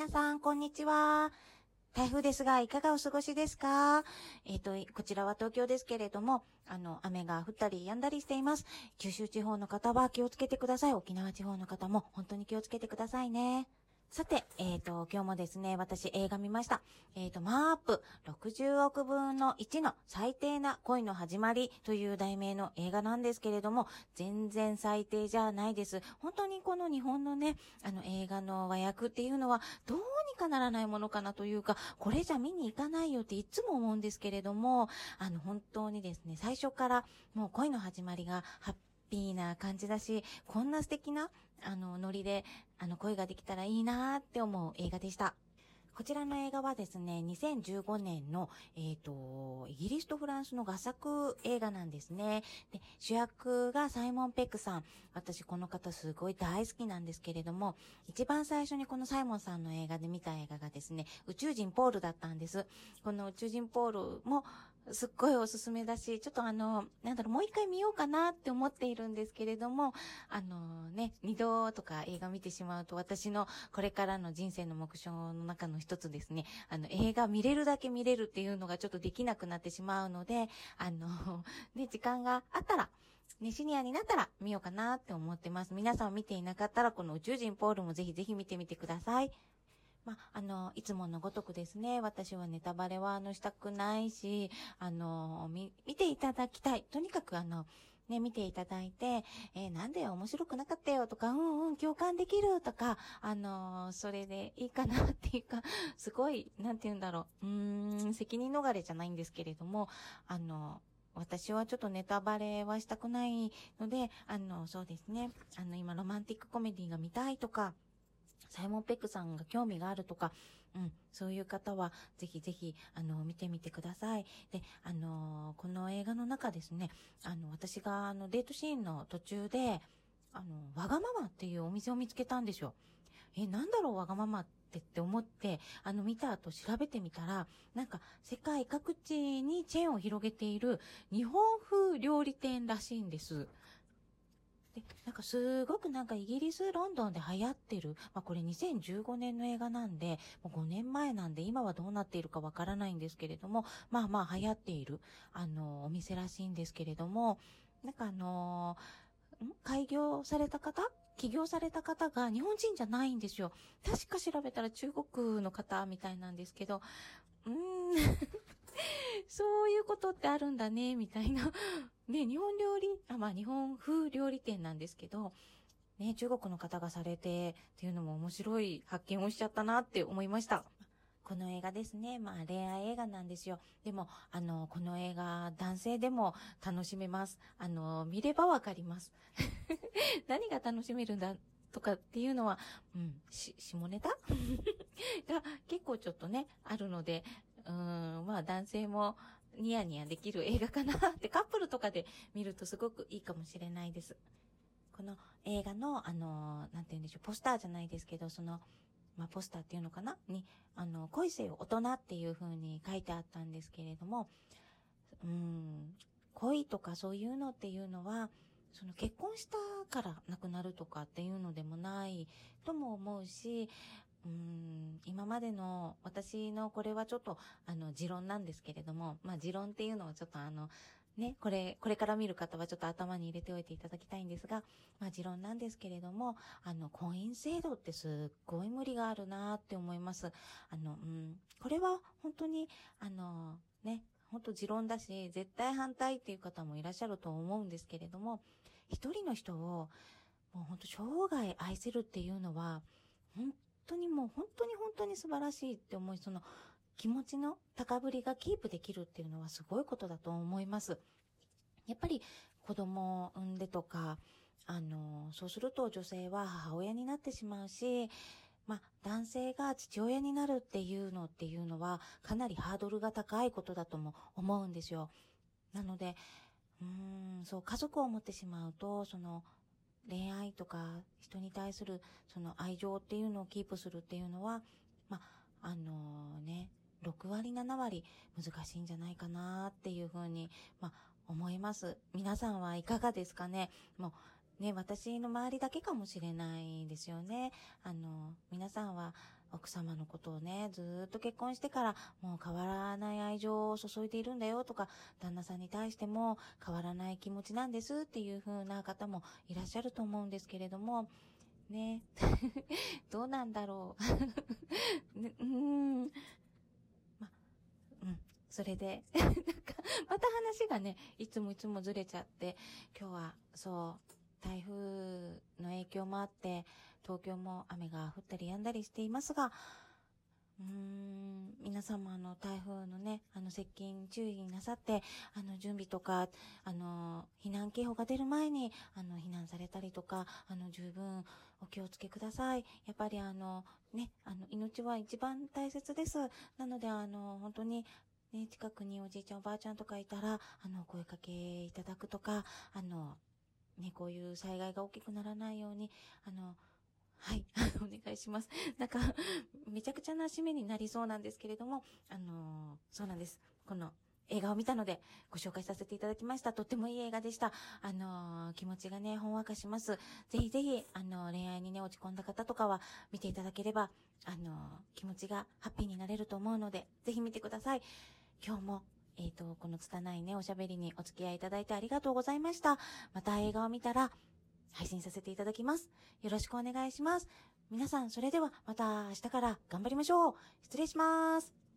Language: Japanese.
皆さん、こんにちは。台風ですが、いかがお過ごしですか？えっ、ー、と、こちらは東京ですけれども、あの、雨が降ったり止んだりしています。九州地方の方は気をつけてください。沖縄地方の方も本当に気をつけてくださいね。さて、えっ、ー、と、今日もですね、私映画見ました。えっ、ー、と、マープ60億分の1の最低な恋の始まりという題名の映画なんですけれども、全然最低じゃないです。本当にこの日本のね、あの映画の和訳っていうのはどうにかならないものかなというか、これじゃ見に行かないよっていつも思うんですけれども、あの本当にですね、最初からもう恋の始まりがハッピーな感じだし、こんな素敵な、あの、ノリで、あの、声ができたらいいなーって思う映画でした。こちらの映画はですね、2015年の、えっ、ー、と、イギリスとフランスの合作映画なんですね。で、主役がサイモン・ペックさん。私この方すごい大好きなんですけれども、一番最初にこのサイモンさんの映画で見た映画がですね、宇宙人ポールだったんです。この宇宙人ポールも、すっごいおすすめだし、ちょっとあの、なんだろう、もう一回見ようかなって思っているんですけれども、あのね、二度とか映画見てしまうと、私のこれからの人生の目標の中の一つですね、あの、映画見れるだけ見れるっていうのがちょっとできなくなってしまうので、あの、ね、時間があったら、ね、シニアになったら見ようかなって思ってます。皆さん見ていなかったら、この宇宙人ポールもぜひぜひ見てみてください。まあ、の、いつものごとくですね、私はネタバレは、あの、したくないし、あの、み、見ていただきたい。とにかく、あの、ね、見ていただいて、えー、なんで面白くなかったよとか、うんうん、共感できるとか、あのー、それでいいかなっていうか、すごい、なんて言うんだろう、うーん、責任逃れじゃないんですけれども、あのー、私はちょっとネタバレはしたくないので、あの、そうですね。あの、今、ロマンティックコメディが見たいとか、サイモン・ペックさんが興味があるとか、うん、そういう方は、ぜひぜひ、あの、見てみてください。で、あの、この映画の中ですね、あの、私が、あの、デートシーンの途中で、あの、わがままっていうお店を見つけたんですよ。え、なんだろう、わがままってって思って、あの、見た後調べてみたら、なんか、世界各地にチェーンを広げている日本風料理店らしいんです。で、なんかすごくなんかイギリス、ロンドンで流行ってる、まあこれ2015年の映画なんで、もう5年前なんで今はどうなっているかわからないんですけれども、まあまあ流行っている、あの、お店らしいんですけれども、なんかあのん？開業された方？起業された方が日本人じゃないんですよ。確か調べたら中国の方みたいなんですけど、うーん そういうことってあるんだね、みたいな。ね、日本料理、あ、まあ日本風料理店なんですけど、ね、中国の方がされてっていうのも面白い発見をしちゃったなって思いました。この映画ですね。まあ恋愛映画なんですよ。でも、あの、この映画、男性でも楽しめます。あの、見ればわかります。何が楽しめるんだとかっていうのは、うん、し、下ネタが結構ちょっとね、あるので、うん、まあ男性もニヤニヤできる映画かなって カップルとかで見るとすごくいいかもしれないです。この映画の、あの、なんて言うんでしょう、ポスターじゃないですけど、その、まあ、ポスターっていうのかな？に、あの、恋せよ大人っていう風に書いてあったんですけれども、うん、恋とかそういうのっていうのは、その結婚したから亡くなるとかっていうのでもないとも思うし、うん、今までの私のこれはちょっとあの持論なんですけれども、まあ持論っていうのをちょっとあの、ね、これ、これから見る方はちょっと頭に入れておいていただきたいんですが、まあ持論なんですけれども、あの、婚姻制度ってすっごい無理があるなって思います。あの、うん、これは本当に、あの、ね、本当持論だし、絶対反対っていう方もいらっしゃると思うんですけれども、一人の人を、もう本当生涯愛せるっていうのは、本当にもう本当に本当に素晴らしいって思い、その気持ちの高ぶりがキープできるっていうのはすごいことだと思います。やっぱり子供を産んでとか、あの、そうすると女性は母親になってしまうし、まあ、男性が父親になるっていうのっていうのは、かなりハードルが高いことだとも思うんですよ。なので、うーん、そう、家族を持ってしまうと、その、恋愛とか人に対するその愛情っていうのをキープするっていうのは、まあ、のー、ね、6割7割難しいんじゃないかなっていうふうに、ま、思います。皆さんはいかがですかね？もうね、私の周りだけかもしれないですよね。あの、皆さんは、奥様のことをね、ずっと結婚してからもう変わらない愛情を注いでいるんだよとか、旦那さんに対しても変わらない気持ちなんですっていう風な方もいらっしゃると思うんですけれども、ね。どうなんだろう。ね、うーん。ま、うん。それで、なんか、また話がね、いつもいつもずれちゃって、今日は、そう、台風の影響もあって、東京も雨が降ったり止んだりしていますが、うーん、皆様の台風のね、あの接近注意なさって、あの準備とか、あの、避難警報が出る前に、あの、避難されたりとか、あの、十分お気をつけください。やっぱりあの、ね、あの、命は一番大切です。なのであの、本当に、ね、近くにおじいちゃんおばあちゃんとかいたら、あの、声かけいただくとか、あの、ね、こういう災害が大きくならないように、あの、はい、お願いします。なんか、めちゃくちゃな締めになりそうなんですけれども、あの、そうなんです。この映画を見たのでご紹介させていただきました。とってもいい映画でした。あのー、気持ちがね、ほんわかします。ぜひぜひ、あのー、恋愛にね、落ち込んだ方とかは見ていただければ、あの気持ちがハッピーになれると思うので、ぜひ見てください。今日もえっ、ー、と、この拙いね、おしゃべりにお付き合いいただいてありがとうございました。また映画を見たら、配信させていただきます。よろしくお願いします。皆さん、それではまた明日から頑張りましょう。失礼します。